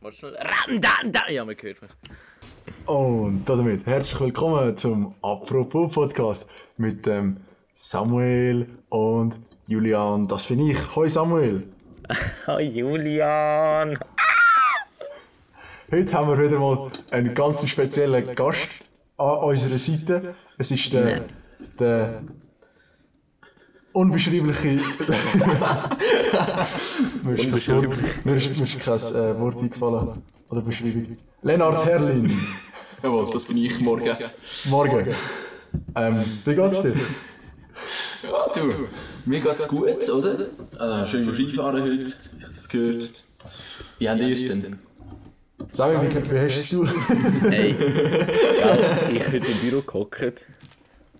Warte schnell. Ran, dan, dan. Ja, man hört mich. Und damit herzlich willkommen zum Apropos Podcast mit dem Samuel und Julian. Das bin ich. Hoi Samuel. Hi Julian. Heute haben wir wieder mal einen ganz speziellen Gast an unserer Seite. Es ist der, der unbeschreibliche. mir ist kein Wort, mir ist, mir ist kein äh, Wort eingefallen. Oder Beschreibung. Lennart Herrlin. Jawohl, das bin ich morgen. Morgen. Ähm, wie geht's dir? Ja, du, mir geht's gut, oder? Also, schön Skifahren heute, ich habe das gehört. Wie habt ihr es denn? Sag mir, wie, wie hast du es? Hey, gell, ich heute im Büro gehockt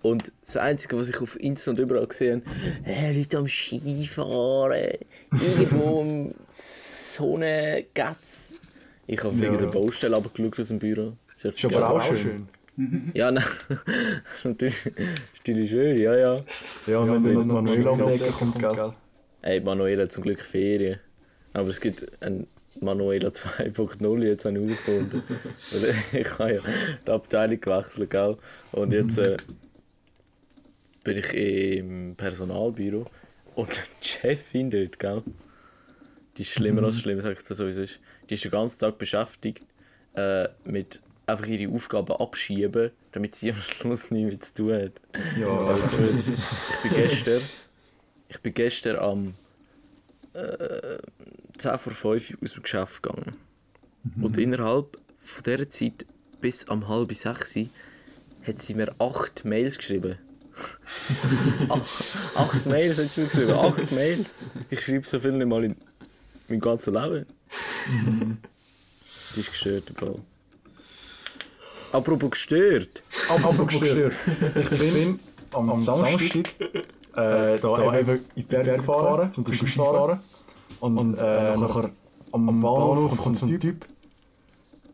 und das Einzige, was ich auf Insta und überall gesehen habe, hey, Leute am Skifahren, irgendwo im Sonnengatz. Ich habe wegen Ja. der Baustelle abgeschaut aus dem Büro. Ist aber auch schön. Ja, nein, natürlich ist natürlich schön, ja, ja. Ja, und wenn dann noch Manuel um die Ecke kommt, gell? Ey, Manuela hat zum Glück Ferien. Aber es gibt ein Manuela 2.0, jetzt habe ich herausgefunden. Weil ich habe ja die Abteilung gewechselt, gell? Und jetzt äh, bin ich im Personalbüro. Und die Chefin dort, gell? Die ist schlimmer als schlimm, sag ich dir so, wie es ist. Die ist den ganzen Tag beschäftigt äh, mit einfach ihre Aufgaben abschieben, damit sie am Schluss nichts mehr zu tun hat. Ja, ich, ich bin gestern, ich bin gestern am äh, 10 vor 5 aus dem Geschäft gegangen. Und innerhalb von dieser Zeit bis am halb 6 hat sie mir 8 Mails geschrieben. Ach, 8 Mails hat sie mir geschrieben. 8 Mails. Ich schreibe so viel nicht mal in meinem ganzen Leben. Die ist gestört Fall. Apropos gestört. Apropos gestört. Ich bin am, am Samstag äh, da eben in die Berge gefahren, zum Skifahren. Und, und äh, nachher am, am Bahnhof kommt so ein Typ.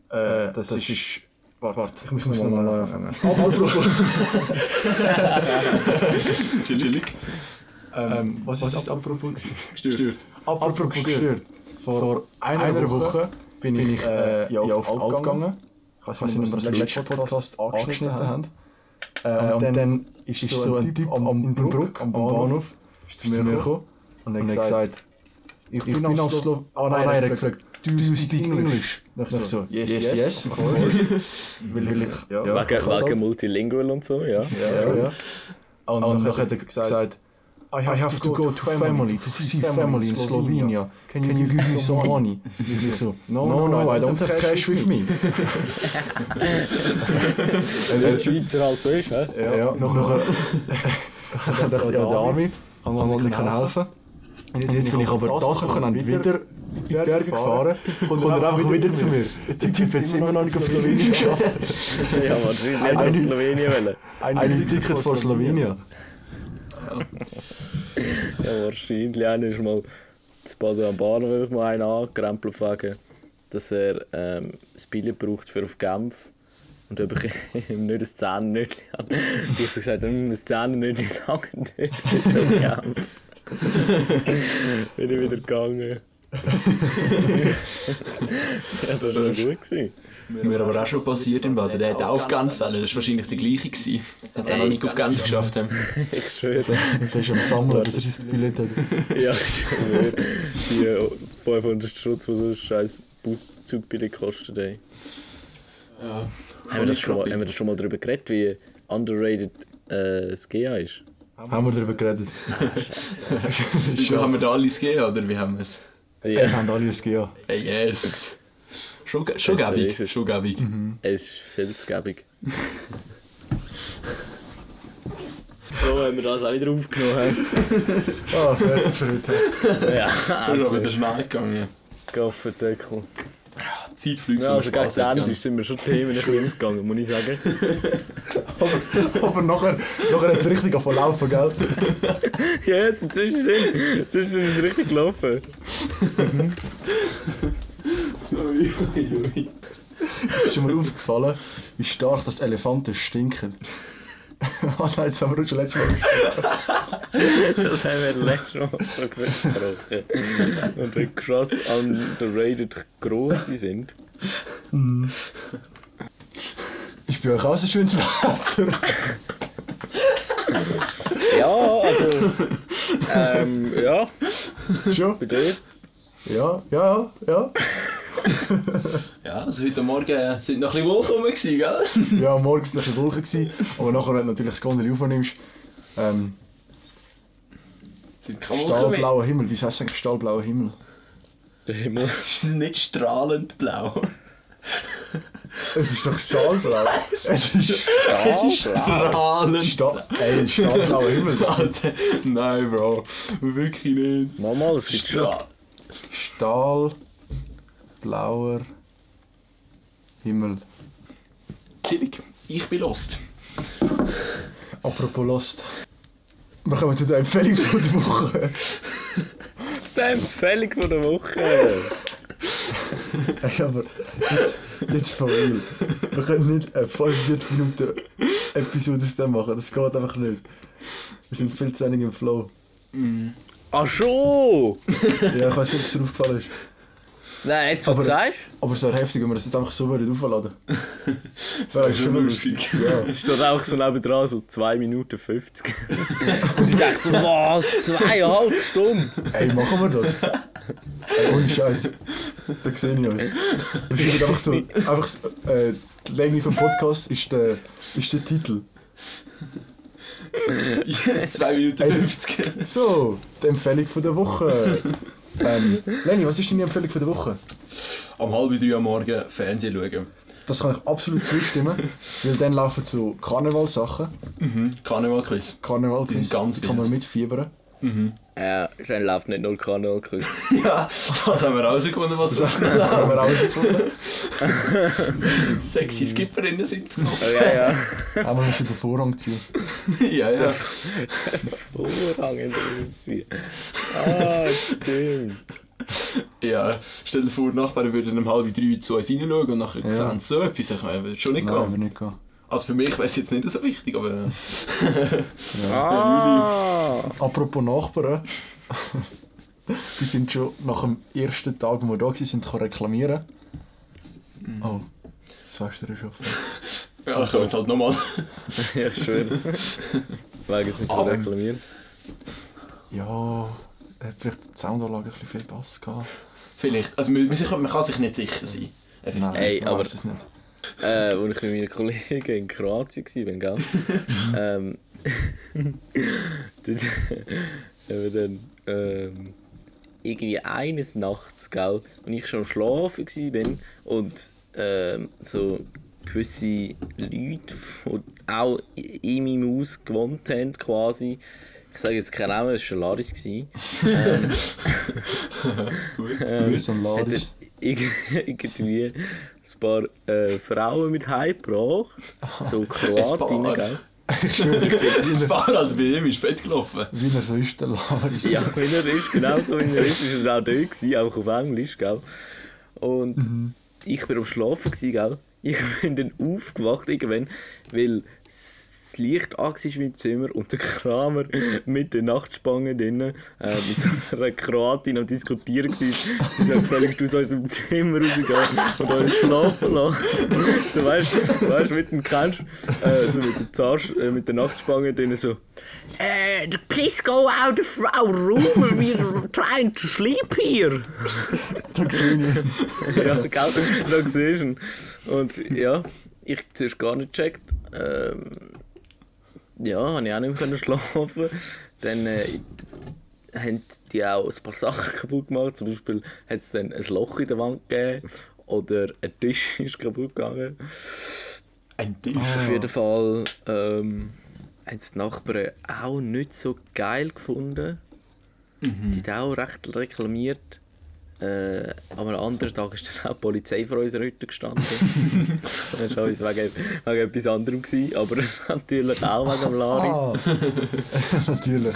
Äh, das, ist... Warte, ich muss noch mal neu anfangen. Apropos... Chillig. Ähm, was ist das apropos? Gestört. Apropos gestört. Vor einer Woche bin ich äh, ja, auf Alp gegangen. Ich weiß nicht, ob wir das im letzten Podcast angeschnitten haben. Äh, und dann ist so ein Typ am, in Bruck, am Bahnhof, ist zu mir gekommen und hat gesagt, ich bin aus Slowenien. Ah nein, er hat gefragt, do you speak English? Und ich so, yes, yes, of course. Weil ich, ja, Wegen, ich kann's wegen halt. Multilingual und so, ja. Ja, ja. Und, und dann hat er gesagt, I have, to go to family, to see family in Slovenia. Can you give me some money? Ich so, no, no, no, I don't have cash with me. Wenn Schweizer halt so ist, hä? Ja, ja. Nachher dachte ich, ja, der Arme, kann man nicht helfen. Jetzt, jetzt bin ich aber das Wochenende wieder in die Berge gefahren, kommt er einfach wieder zu mir. Der Typ hat es immer noch nicht auf Slowenien geschafft. Ja, wahrscheinlich hat er Eine- aus Slowenien wollen. Ein Ticket vor Slowenien. Ja, wahrscheinlich. Einer ist mal zu Baden am Bahnhof mal einen angerempelt wegen, dass er ähm, das Billett braucht für auf Genf. Und ob ich ihm nicht ein Zehnnötchen habe. Ich habe gesagt, «Hm, ein Zehnnötchen lange nicht bis auf Genf. Bin ich wieder gegangen. ja, das war schon gut. Gewesen. Mir aber auch schon passiert im Baden. Der hat auch auf Genf wollen. Das war wahrscheinlich der gleiche. gewesen. Hat es auch noch nicht auf Genf geschafft. haben. Ich schwöre. Der ist am Sammeln, dass er sein Billett hat. Ja, ich schwöre. Die äh, 500 Schutz, die so ein scheiß Buszugbillet kostet. Ey. Haben, wir das schon mal, haben wir das schon mal darüber geredet, wie underrated äh, das GA ist? Haben wir darüber geredet. Schon haben wir da alles gegeben, oder wie haben wir es? Wir haben alle das GA. Hey, yes. Schon, gäbig. Schon gäbig. Es ist viel zu gäbig. so haben wir das auch wieder aufgenommen. Ah, fertig für heute. ja, Das ist aber wieder schnell gegangen. Gaffendeckel. Zeit fliegt Ja, also gegen hat, Ende sind wir schon Themen ein bisschen ausgegangen, muss ich sagen. Aber nachher, nachher hat es richtig angefangen laufen, gell? Ja, jetzt inzwischen sind, inzwischen sind wir richtig gelaufen. Ist dir mal aufgefallen, wie stark das Elefanten stinken? Oh nein, das haben wir schon letztes Mal gesprochen. das haben wir letztes Mal besprochen. Und wie krass underrated gross die sind. Mm. Ist bei euch auch so schönes Wetter? ja, also. Ähm, ja. Schon? Bei dir? Ja, ja, ja. ja, also heute Morgen sind noch ein bisschen Wolken rum, gell? ja, morgens war noch ein Wolken, aber nachher, wenn du natürlich das Gondel aufnimmst, ähm, sind Stahlblauer Himmel, wie heißt eigentlich stahlblauer Himmel? Der Himmel. ist nicht strahlend blau. Es ist doch stahlblau. es ist strahlend. Sta Ey, stahlblauer Himmel. Nein, Bro. Wirklich nicht. Mama, es gibt schon. Stahlblauer Himmel. Chillig. Ich bin lost. Apropos lost. Wir kommen zu der Empfehlung von der Woche. die Empfehlung von der Woche. Ey, aber jetzt, jetzt for real. Wir können nicht eine 45 Minuten Episode aus dem machen, das geht einfach nicht. Wir sind viel zu wenig im Flow. Mm. Ach schon! ja, ich weiß nicht, ob es dir aufgefallen ist. Nein, jetzt was du sagst. Aber es wäre heftig, wenn wir das jetzt einfach so würden aufladen Das wäre schon lustig. Ja. Es steht auch so nebendran, so 2 Minuten 50. Und ich dachte so, was? Zweieinhalb Stunden? Ey, machen wir das? Ey, ohne Scheiß. Da sehe ich uns. Wir schreiben einfach so, einfach, äh, die Länge vom Podcast ist der, ist der Titel. 2 Minuten 50. So, die Empfehlung von der Woche. Ähm, Lenny, was ist deine Empfehlung für die Woche? Am halb drei am Morgen Fernsehen schauen. Das kann ich absolut zustimmen, weil dann laufen so Karnevalsachen. Mhm. Karnevalquiz. Karnevalquiz. Ganz kann man mitfiebern. Mhm. Ja, dann läuft nicht nur Kanalquiz. ja, das haben wir rausgefunden, was das haben wir rausgefunden. Sexy Skipperinnen sind drauf. Oh, ja, ja. Aber wir müssen den Vorrang ziehen. ja, ja. Den, Vorrang ziehen. Ah, stimmt. Ja, stell dir vor, die Nachbarn würden um halb drei zu uns reinschauen und nachher ja. sehen so etwas. Ich meine, würde schon nicht Nein, gehen. nicht gehen. Also für mich wäre es jetzt nicht so wichtig, aber... ja. ah. Apropos Nachbarn. die sind schon nach dem ersten Tag, wo wir da waren, reklamieren. Mhm. Oh, das weißt du schon. Ja, also jetzt halt nochmal. ja, schön. Wegen sind sie reklamieren. Ja, hat vielleicht die Soundanlage ein bisschen viel Bass gehabt. Vielleicht. Also man, man kann sich nicht sicher sein. Nein, Ey, aber es nicht äh, als ich mit meinen Kollegen in Kroatien war, gell? ähm, dort haben wir dann ähm, irgendwie eines Nachts, gell, und ich schon am Schlafen war und ähm, so gewisse Leute, die auch in meinem Haus gewohnt haben, quasi, ich sage jetzt keinen Namen, es war Laris. ähm, Gut, Grüße an Laris. irgendwie ein paar äh, Frauen mit heimgebracht. So Kroatinnen, gell? das Paar halt bei ihm ist fett gelaufen. Wie er so ist, der Lars. Ja, wie er ist, genau so wie er ist, ist er auch gewesen, auch auf Englisch, gell? Und mhm. ich war am Schlafen, gewesen, gell? Ich bin dann aufgewacht irgendwann, weil das Licht an war im Zimmer und der Kramer mit der Nachtspange drinnen äh, mit so einer Kroatin am Diskutieren war. Sie sagt, völlig aus unserem Zimmer rausgehen und uns schlafen lassen. so weißt du, weißt, mit dem kennst äh, so mit der, Zarsch, äh, mit der Nachtspange drinnen so äh, please go out of our room, we're trying to sleep here. da sehe ich Ja, gell, da ihn. Und ja, ich zuerst gar nicht gecheckt. Ähm, ja, habe ich auch nicht mehr schlafen. Dann äh, haben die auch ein paar Sachen kaputt gemacht. Zum Beispiel hat es dann ein Loch in der Wand gegeben oder ein Tisch ist kaputt gegangen. Ein Tisch? Auf jeden Fall ähm, haben die Nachbarn auch nicht so geil gefunden. Mhm. Die haben auch recht reklamiert. Äh, am anderen Tag ist dann auch die Polizei vor unserer Hütte gestanden. das war wegen, wegen etwas anderem, gewesen, aber natürlich auch wegen dem Laris. Ah, natürlich.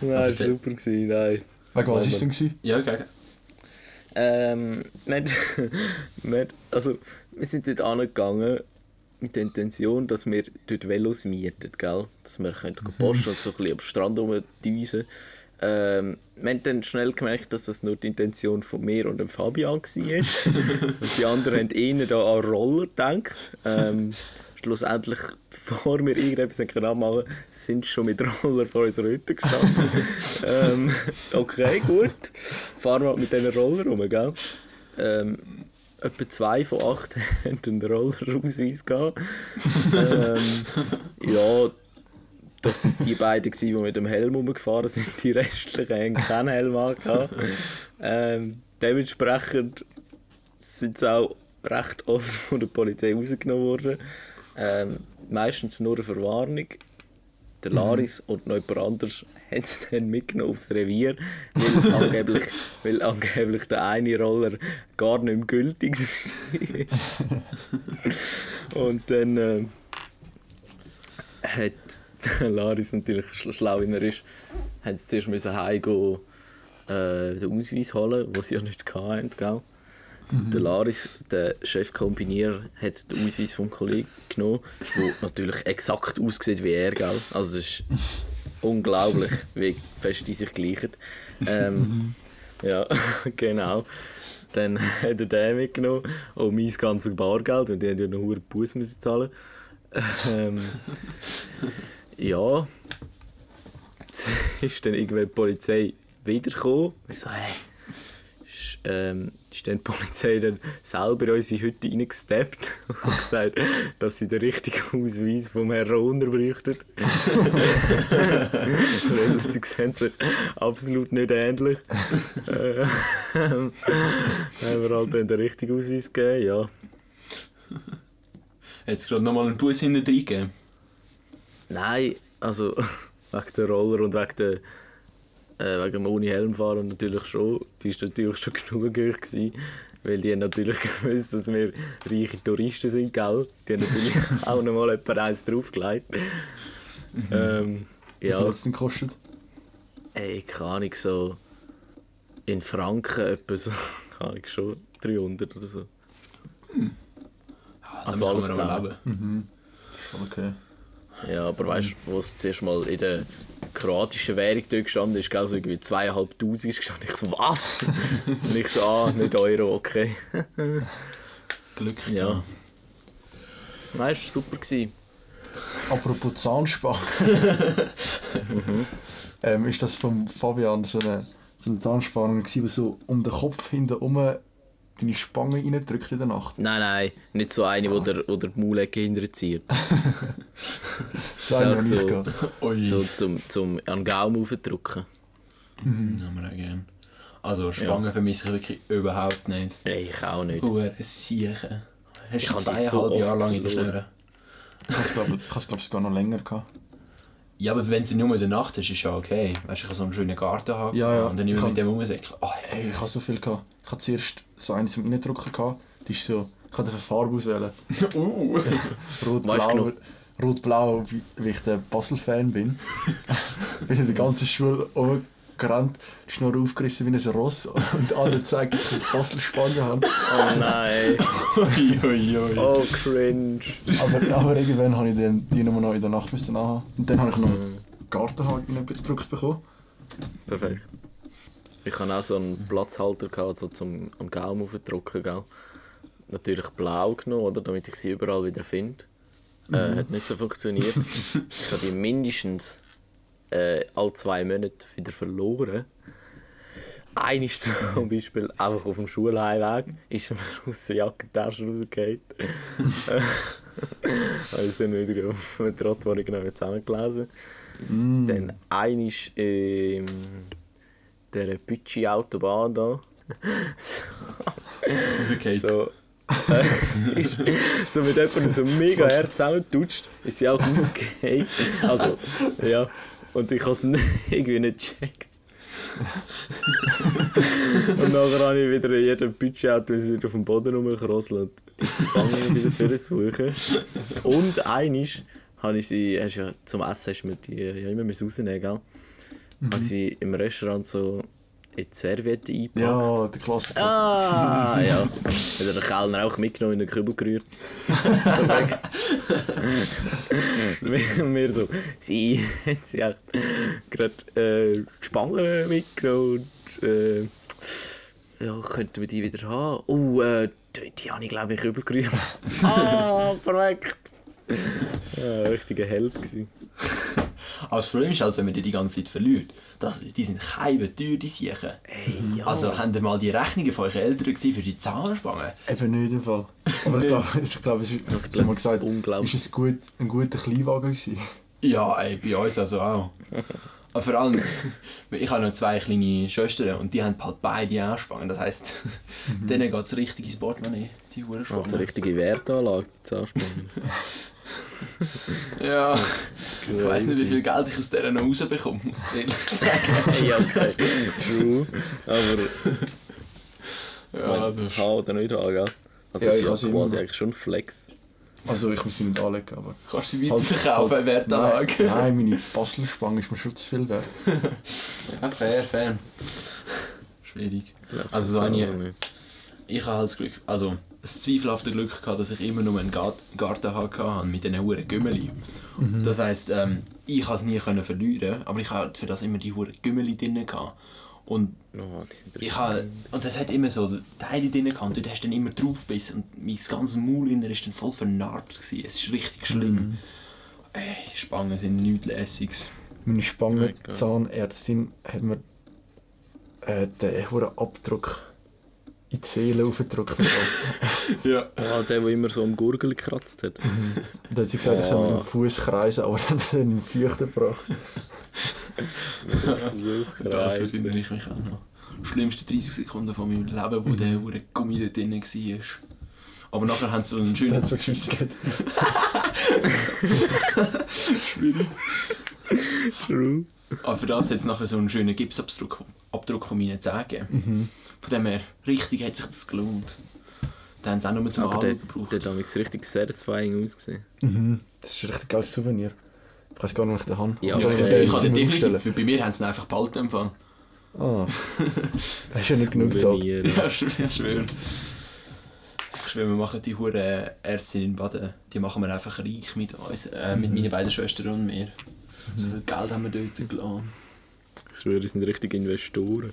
nein, das war super. Gewesen, nein. Wegen was war es denn? Gewesen? Ja, gegen. Ähm, nicht, nicht, also, wir sind dort angegangen mit der Intention, dass wir dort Velos mieten, gell? Dass wir können mhm. posten und so ein bisschen am Strand rumdüsen. Ähm, wir haben dann schnell gemerkt, dass das nur die Intention von mir und dem Fabian war. und die anderen haben eher da an Roller gedacht. Ähm, schlussendlich, bevor wir irgendetwas machen können, sind schon mit Roller vor unserer Hütte gestanden. ähm, okay, gut. Fahren wir mit diesen Roller rum, gell? Ähm, etwa zwei von acht hatten einen Rollerausweis gehabt. ähm, ja, das waren die beiden, die mit dem Helm umgefahren sind. Die restlichen haben keinen Helm gehabt. Ähm, dementsprechend sind sie auch recht oft von der Polizei rausgenommen worden. Ähm, meistens nur eine Verwarnung. Der mhm. Laris mhm. und noch jemand anderes haben es dann mitgenommen aufs Revier, weil angeblich, weil angeblich der eine Roller gar nicht mehr gültig war. und dann äh, hat Laris natürlich schlau, wie er ist, haben sie zuerst müssen heimgehen, äh, den Ausweis holen, was sie ja nicht hatten, gell? Mhm. Der Laris, der Chefkombinierer, hat den Ausweis vom Kollegen genommen, der natürlich exakt aussieht wie er, gell? Also das ist unglaublich, wie fest die sich gleichen. Ähm, mhm. Ja, genau. Dann hat er den mitgenommen und mein ganzes Bargeld, und die haben ja noch einen Bus müssen zahlen. Ähm, ja, ist dann irgendwann die Polizei wiedergekommen. Ich so, hey, ist, ähm, ist dann die Polizei dann selber in unsere Hütte reingesteppt und gesagt, dass sie den richtigen Ausweis vom Herrn Rohner bräuchten. Weil sie sehen sich absolut nicht ähnlich. äh, haben wir halt dann den richtigen Ausweis gegeben, ja. Es gerade nochmal einen Bus hinten gegeben? Nein, also wegen der Roller und wegen der äh, wegen dem ohne Helm fahren natürlich schon. Die war natürlich schon genug gewesen, weil die natürlich gewusst, dass wir reiche Touristen sind, gell? Die haben natürlich auch noch mal etwa eins draufgelegt. Mhm. Ähm, ja. Wie viel hat es denn gekostet? Ey, keine Ahnung, so in Franken etwa so, keine Ahnung, schon 300 oder so. Hm. Ja, also alles zusammen. Mhm. Okay. Ja, aber weißt du, wo es zuerst mal in der kroatischen Währung dort gestanden ist, gell, so irgendwie zweieinhalbtausend ist gestanden. Ich so, was? Und ich so, ah, nicht Euro, okay. Glück. Ja. Nein, es war super. Gewesen. Apropos Zahnspange. mhm. ähm, ist das von Fabian so eine, so eine Zahnspange, die so um den Kopf hinten deine Spange reindrückt in der Nacht? Nein, nein, nicht so eine, ah. wo der, wo der Maulecke hinterzieht. das ist so, so zum, zum an den Gaumen aufdrücken. Mhm. Das haben wir auch gerne. Also Spangen ja. vermisse ich wirklich überhaupt nicht. Nein, ich auch nicht. Hure Siechen. Hast du zweieinhalb so Jahre lang in der Schnur? Ich habe es glaube ich sogar noch länger gehabt. Ja, aber wenn sie nur in der Nacht ist, ist ja okay. Weißt du, ich habe so einen schönen Garten haben ja, ja. und dann immer mit dem rumsäckeln. Oh, hey. Ich habe so viel gehabt. Ich hatte zuerst so eines zum Reindrücken gehabt. Die ist so, ich kann eine Farbe auswählen. uh. Rot-blau. Rot-blau, wie ich der Basel-Fan bin. bin in der ganzen Schule gerannt, die Schnur aufgerissen wie ein Ross und alle zeigen, dass ich Basel-Spange habe. Oh nein. oh, cringe. Aber, aber irgendwann habe ich dann die Nummer noch in der Nacht müssen anhaben. Und dann habe ich noch einen Gartenhaken gedrückt bekommen. Perfekt. Ich hatte auch so einen Platzhalter, gehabt, so zum am Gaumen aufdrücken. Gell? Natürlich blau genommen, oder, damit ich sie überall wieder finde. Äh, mhm. hat nicht so funktioniert. ich habe die mindestens äh, alle zwei Monate wieder verloren. Ist zum Beispiel einfach auf dem Schulheimweg, ist mir aus der Jackentasche rausgefallen. habe ich dann wieder auf der Trottoir genau zusammengelesen. Mm. Dann einer ist in der Bütschi-Autobahn da. Rausgefallen. so, äh, ist so mit jemandem so mega hart zusammengetutscht, ist sie auch rausgefallen. Also, ja. Und ich habe es irgendwie nicht gecheckt. und nachher habe ich wieder in jedem Budget, wie sie auf dem Boden rumkrosseln und die Fangen wieder für suchen. Und einisch habe ich sie, hast ja, zum Essen hast du mir die ja immer rausnehmen, gell? Mhm. Habe sie im Restaurant so in die Serviette eingepackt. Ja, der Klassiker. Ah, ja. Hat er den Kellner auch mitgenommen in den Kübel gerührt. Perfekt. wir, wir so, sie, sie hat gerade äh, die Spangen mitgenommen und äh, ja, könnten wir die wieder haben? Oh, äh, die, die habe ich glaube ich in den Kübel gerührt. ah, perfekt. Ja, richtiger Held gewesen. Aber das Problem ist halt, wenn man die die ganze Zeit verliert. Das, die sind keine teuer, die Siechen. Ey, ja. Also, haben ihr mal die Rechnungen von euren Eltern gesehen für die Zahnspangen? Eben nicht im Fall. Aber ich glaube, ich glaube es ist, ich habe mal gesagt, unglaublich. ist es gut, ein guter Kleinwagen gewesen. Ja, ey, bei uns also auch. Aber vor allem, ich habe noch zwei kleine Schwestern und die haben halt beide Anspangen. Das heisst, denen geht es richtig ins Portemonnaie, die Huren Auf die Spangen. richtige Wertanlage, die Zahnspangen. Ja, ich weiss nicht, wie viel Geld ich aus dieser noch rausbekomme, muss ich ehrlich sagen. ja, okay. True. Aber Ja, also, haben oder nicht haben, gell? Also Ja, ich ist kann ja quasi eigentlich schon Flex. Also ich muss sie nicht anlegen, aber... kannst du sie weiterverkaufen, Halt- Wertanlage? Nein, nein, meine Baselspange ist mir schon zu viel wert. Ja, fair, fair. Schwierig. Läuft Also so ich-. Ich habe halt das Glück, also ein zweifelhafte Glück gehabt, dass ich immer nur einen Gart- Garten hatte mit diesen huren Gümmeli. Das heisst, ähm, ich konnte es nie können verlieren, aber ich hatte für das immer die huren Gümmeli drin gehabt. Und Oh, ich habe, und das hat immer so Teile drin gehabt und dort hast du dann immer drauf gebissen und mein ganzes Maul innen ist dann voll vernarbt gewesen. Es ist richtig schlimm. Ey, Spangen sind nichts Lässiges. Meine Spangenzahnärztin hat mir äh, den hohen Abdruck in die Seele aufgedruckt. Und Ja. Ah, der, der immer so am Gurgel gekratzt hat. dann hat sie gesagt, ich soll mit dem Fuß kreisen, aber dann hat er ihn Feuchten gebracht. Das erinnere ich mich auch noch. Schlimmste 30 Sekunden von meinem Leben, wo der hure Gummi dort drin war. Aber nachher haben sie einen Dann schönen hat es so Tschüss gegeben. True. Aber für das hat es nachher so einen schönen Gipsabdruck Abdruck von meinen Zähnen. Mhm. Von dem her, richtig hat sich das gelohnt. Dann haben sie auch nur zum Aber Anschauen gebraucht. der hat richtig satisfying ausgesehen. Mhm. Das ist ein richtig geiles Souvenir. Ich weiß gar nicht, wo ich den habe. Ja, Ich Ja, kann ich, kann den definitiv, für bei mir haben sie ihn einfach im Fall. Ah. Das ist ja nicht genug gezahlt. Ja, ich schwöre. Ich schwöre, wir machen die hure Ärztin in Baden, die machen wir einfach reich mit uns, äh, mit meinen beiden Schwestern und mir. So viel Geld haben wir dort gelassen. Ich schwöre, die sind richtig Investoren.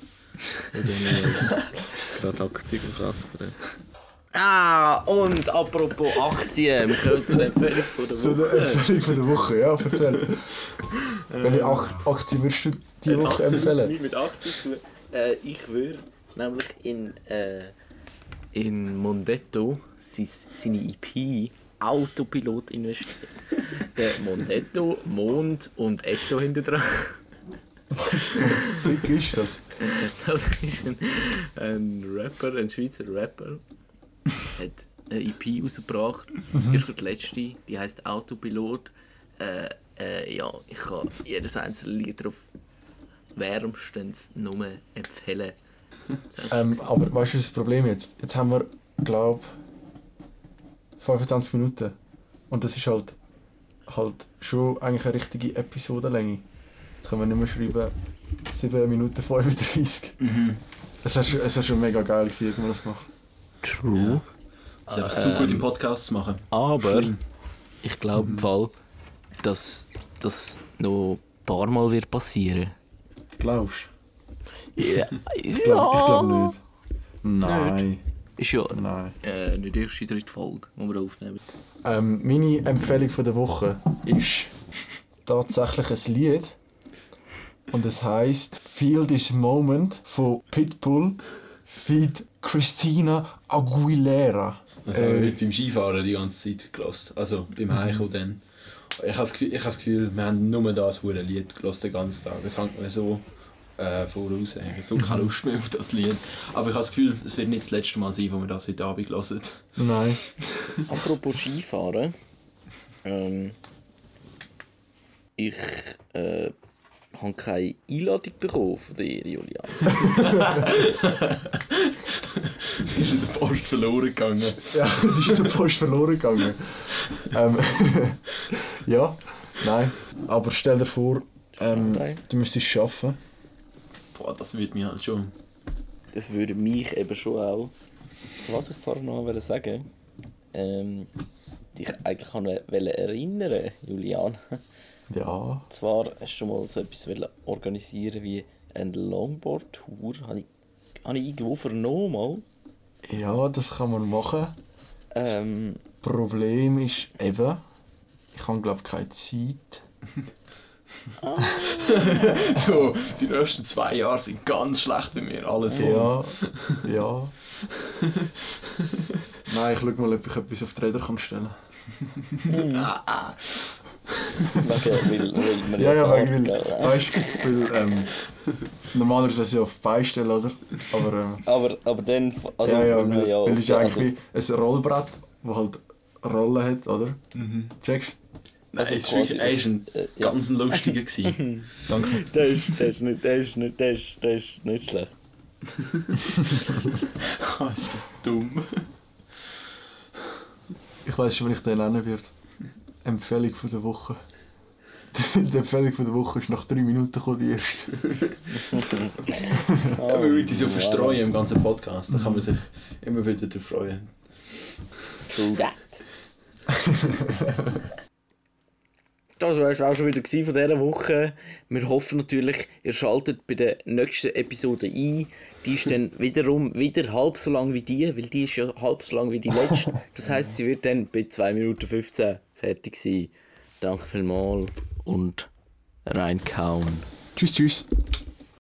Die gerade Aktien kaufen. Ah, und apropos Aktien, wir kommen zu der Empfehlung von der Zu der Woche. Empfehlung von der Woche, ja, erzähl. Welche Ak- Aktie würdest du die Woche empfehlen? nichts mit Aktien zu äh, Ich würde nämlich in, äh, in Mondetto sein- seine IP Autopilot investieren. Der Mondetto, Mond und Etto hinter dran. Dick ist das. Das ist ein, ein Rapper, ein Schweizer Rapper. Hat eine EP rausgebracht. Ist gerade die letzte, die heisst Autopilot. Äh, äh, ja, ich kann jedes einzelne Lied darauf wärmstens nur empfehlen. Ähm, aber weißt du, was das Problem jetzt? Jetzt haben wir, glaube 25 Minuten. Und das ist halt, halt schon eigentlich eine richtige Episodenlänge. Jetzt können wir nicht mehr schreiben 7 Minuten 35. Mhm. Es wäre schon, wär schon mega geil gewesen, hätten wir das gemacht. True. Das ist einfach zu gut im Podcast zu machen. Aber ich glaube im Fall, dass das noch ein paar Mal wird passieren. Glaubst Ja, du? Ich glaube ich glaub nicht. Nein. Ist ja Nein. äh, nicht die erste, dritte Folge, die wir aufnehmen. Ähm, meine Empfehlung von der Woche ist tatsächlich ein Lied. Und es heißt Feel This Moment von Pitbull feat. Christina Aguilera. Das habe ich Äh, heute beim Skifahren die ganze Zeit gelassen. Also beim Heimkommen dann. Ich habe das Gefühl, ich habe das Gefühl wir haben nur das hure Lied gelassen den ganzen Tag. Es hängt mir so äh, voraus. Ich habe so keine Lust mehr auf das Lied. Aber ich habe das Gefühl, es wird nicht das letzte Mal sein, wo wir das heute Abend hören. Nein. Apropos Skifahren. Ähm, ich äh, habe keine Einladung bekommen von dir, Julian. ist in der Post verloren gegangen. Ja, das ist in der Post verloren gegangen. ähm, ja, nein. Aber stell dir vor, ähm, du müsstest es schaffen. Boah, das würde mich halt schon. Das würde mich eben schon auch. Was ich vorhin noch wollte sagen, ähm, dich eigentlich an erinnern, Julian. Ja. Zwar hast du schon mal so etwas organisieren wie eine Longboard-Tour. Habe ich, habe ich irgendwo vernommen mal. Ja, das kann man machen. Ähm, Problem ist eben, ich habe glaube keine Zeit. Ah. so, die nächsten zwei Jahre sind ganz schlecht bei mir, alles voll. Ja, ja. Nein, ich schaue mal, ob ich etwas auf die Räder kann stellen kann. ah, ah. Wegen, weil, weil man ja, ja, wegen, weil, weißt weil, ähm, normalerweise ist ja auf Beistellen, oder? Aber, ähm, aber, aber dann, also, ja, ja, weil, ja, weil es ist eigentlich also, ein Rollbrett, das halt Rollen hat, oder? Mhm. Checkst Nein, also es war wirklich ein äh, ganz ja. lustiger. Danke. Der ist, der, ist nicht, der, ist nicht, der, ist, der ist nicht schlecht. oh, ist das dumm. Ich weiß schon, wie ich den nennen werde. Empfehlung von der Woche. die Empfehlung von der Woche ist nach drei Minuten gekommen, die erste. oh, ja, wir müssen so verstreuen im ganzen Podcast. Da kann man sich immer wieder darauf freuen. True that. Das war es auch schon wieder von dieser Woche. Wir hoffen natürlich, ihr schaltet bei der nächsten Episode ein. Die ist dann wiederum wieder halb so lang wie die, weil die ist ja halb so lang wie die letzte. Das heisst, sie wird dann bei 2 Minuten 15 fertig sein. Danke vielmals und reinkauen. Tschüss, tschüss.